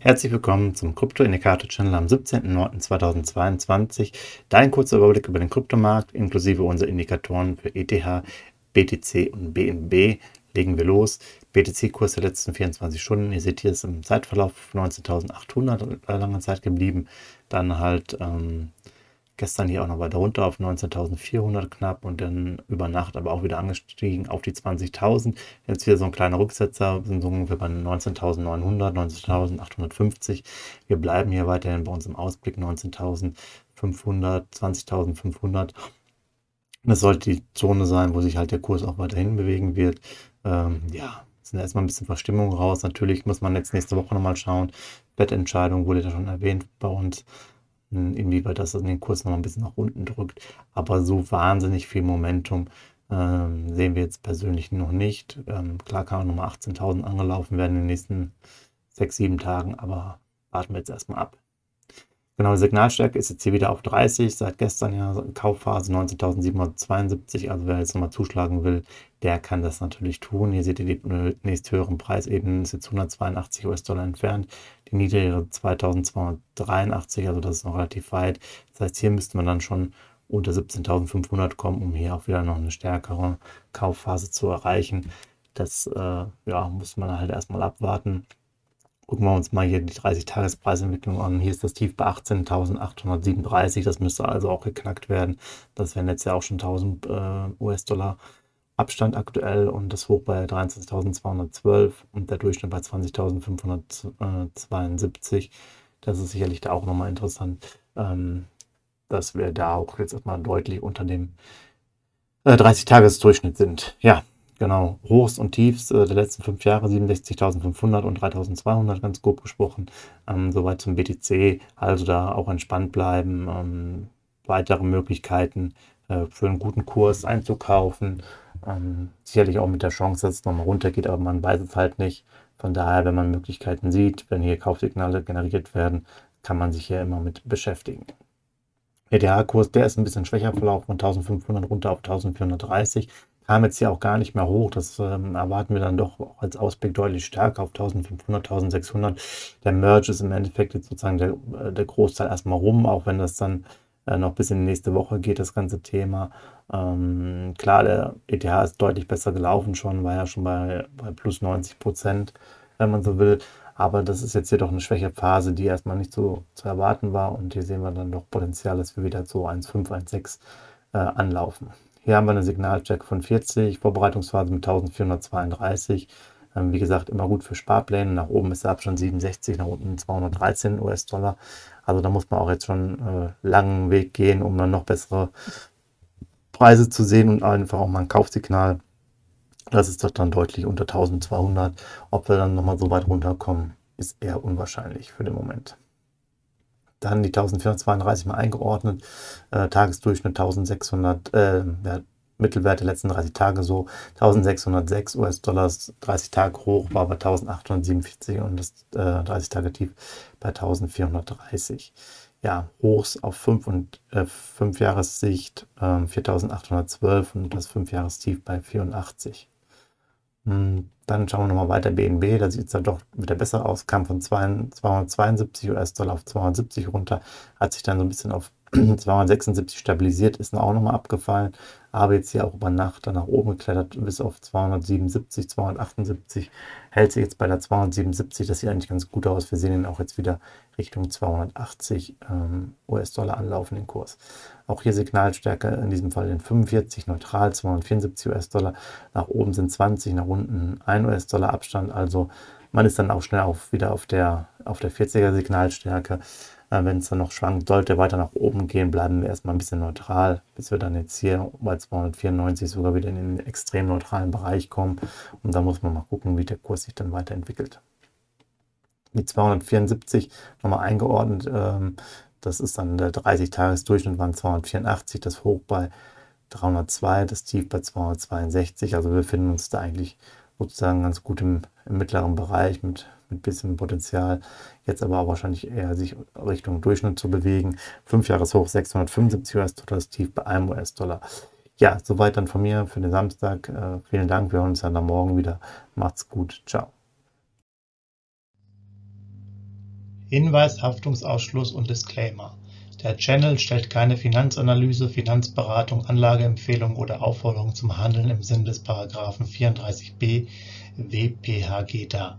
Herzlich willkommen zum Krypto-Indikator-Channel am 17.09.2022. Dein kurzer Überblick über den Kryptomarkt inklusive unserer Indikatoren für ETH, BTC und BNB. Legen wir los. BTC-Kurs der letzten 24 Stunden. Ihr seht hier ist im Zeitverlauf 19.800 lange Zeit geblieben. Dann halt ähm, Gestern hier auch noch weiter runter auf 19.400 knapp und dann über Nacht aber auch wieder angestiegen auf die 20.000. Jetzt wieder so ein kleiner Rücksetzer, sind so ungefähr bei 19.900, 19.850. Wir bleiben hier weiterhin bei uns im Ausblick 19.500, 20.500. Das sollte die Zone sein, wo sich halt der Kurs auch weiterhin bewegen wird. Ähm, ja, sind erstmal ein bisschen Verstimmung raus. Natürlich muss man jetzt nächste Woche nochmal schauen. Bettentscheidung wurde ja schon erwähnt bei uns inwieweit das den Kurs noch ein bisschen nach unten drückt. Aber so wahnsinnig viel Momentum ähm, sehen wir jetzt persönlich noch nicht. Ähm, klar kann auch nochmal 18.000 angelaufen werden in den nächsten sechs, sieben Tagen, aber warten wir jetzt erstmal ab. Genau, die Signalstärke ist jetzt hier wieder auf 30, seit gestern ja Kaufphase 19.772, also wer jetzt nochmal zuschlagen will, der kann das natürlich tun. Hier seht ihr die nächst höheren Preisebenen, ist jetzt 182 US-Dollar entfernt, die niedrigere 2283, also das ist noch relativ weit. Das heißt, hier müsste man dann schon unter 17.500 kommen, um hier auch wieder noch eine stärkere Kaufphase zu erreichen. Das äh, ja, muss man halt erstmal abwarten. Gucken wir uns mal hier die 30-Tages-Preisentwicklung an. Hier ist das Tief bei 18.837. Das müsste also auch geknackt werden. Das wären jetzt ja auch schon 1000 äh, US-Dollar Abstand aktuell und das Hoch bei 23.212 und der Durchschnitt bei 20.572. Das ist sicherlich da auch nochmal interessant, ähm, dass wir da auch jetzt erstmal deutlich unter dem äh, 30-Tages-Durchschnitt sind. Ja, Genau, Hochs und Tiefs äh, der letzten fünf Jahre 67.500 und 3.200 ganz grob gesprochen. Ähm, soweit zum BTC, also da auch entspannt bleiben. Ähm, weitere Möglichkeiten äh, für einen guten Kurs einzukaufen. Ähm, sicherlich auch mit der Chance, dass es nochmal runtergeht, aber man weiß es halt nicht. Von daher, wenn man Möglichkeiten sieht, wenn hier Kaufsignale generiert werden, kann man sich hier immer mit beschäftigen. ETH-Kurs, der ist ein bisschen schwächer verlaufen, von 1500 runter auf 1430 kam jetzt hier auch gar nicht mehr hoch. Das ähm, erwarten wir dann doch als Ausblick deutlich stärker auf 1500, 1600. Der Merge ist im Endeffekt jetzt sozusagen der, äh, der Großteil erstmal rum, auch wenn das dann äh, noch bis in die nächste Woche geht, das ganze Thema. Ähm, klar, der ETH ist deutlich besser gelaufen schon, war ja schon bei, bei plus 90 Prozent, wenn man so will. Aber das ist jetzt hier doch eine schwäche Phase, die erstmal nicht so zu erwarten war. Und hier sehen wir dann doch Potenzial, dass wir wieder so 1,5, 1,6 äh, anlaufen. Hier haben wir eine Signalcheck von 40, Vorbereitungsphase mit 1432. Ähm, wie gesagt, immer gut für Sparpläne. Nach oben ist der Abstand 67, nach unten 213 US-Dollar. Also da muss man auch jetzt schon äh, langen Weg gehen, um dann noch bessere Preise zu sehen und einfach auch mal ein Kaufsignal. Das ist doch dann deutlich unter 1200. Ob wir dann nochmal so weit runterkommen, ist eher unwahrscheinlich für den Moment. Dann die 1432 mal eingeordnet. Äh, Tagesdurchschnitt 1600, äh, ja, Mittelwert der letzten 30 Tage so 1606 US-Dollar, 30 Tage hoch war bei 1847 und das äh, 30 Tage tief bei 1430. Ja, Hochs auf 5 und äh, 5 Jahressicht äh, 4812 und das 5 Jahrestief bei 84. Hm, dann schauen wir nochmal weiter. BNB, da sieht es dann doch wieder besser aus, kam von 272 US-Dollar auf 270 runter, hat sich dann so ein bisschen auf 276 stabilisiert, ist auch nochmal abgefallen, aber jetzt hier auch über Nacht dann nach oben geklettert bis auf 277, 278, hält sich jetzt bei der 277, das sieht eigentlich ganz gut aus. Wir sehen ihn auch jetzt wieder Richtung 280 ähm, US-Dollar anlaufen, den Kurs. Auch hier Signalstärke in diesem Fall in 45, neutral 274 US-Dollar, nach oben sind 20, nach unten 1 US-Dollar Abstand, also man ist dann auch schnell auf, wieder auf der, auf der 40er Signalstärke. Äh, Wenn es dann noch schwankt, sollte weiter nach oben gehen, bleiben wir erstmal ein bisschen neutral, bis wir dann jetzt hier bei 294 sogar wieder in den extrem neutralen Bereich kommen. Und da muss man mal gucken, wie der Kurs sich dann weiterentwickelt. Die 274 nochmal eingeordnet, ähm, das ist dann der 30-Tages-Durchschnitt, waren 284, das Hoch bei 302, das Tief bei 262. Also wir befinden uns da eigentlich sozusagen ganz gut im, im mittleren Bereich mit, mit bisschen Potenzial. Jetzt aber wahrscheinlich eher sich Richtung Durchschnitt zu bewegen. 5 Jahreshoch 675 US-Dollar, Tief bei einem US-Dollar. Ja, soweit dann von mir für den Samstag. Äh, vielen Dank. Wir hören uns dann am Morgen wieder. Macht's gut. Ciao. Hinweis, Haftungsausschluss und Disclaimer. Der Channel stellt keine Finanzanalyse, Finanzberatung, Anlageempfehlung oder Aufforderung zum Handeln im Sinne des Paragraphen 34b WPHG dar.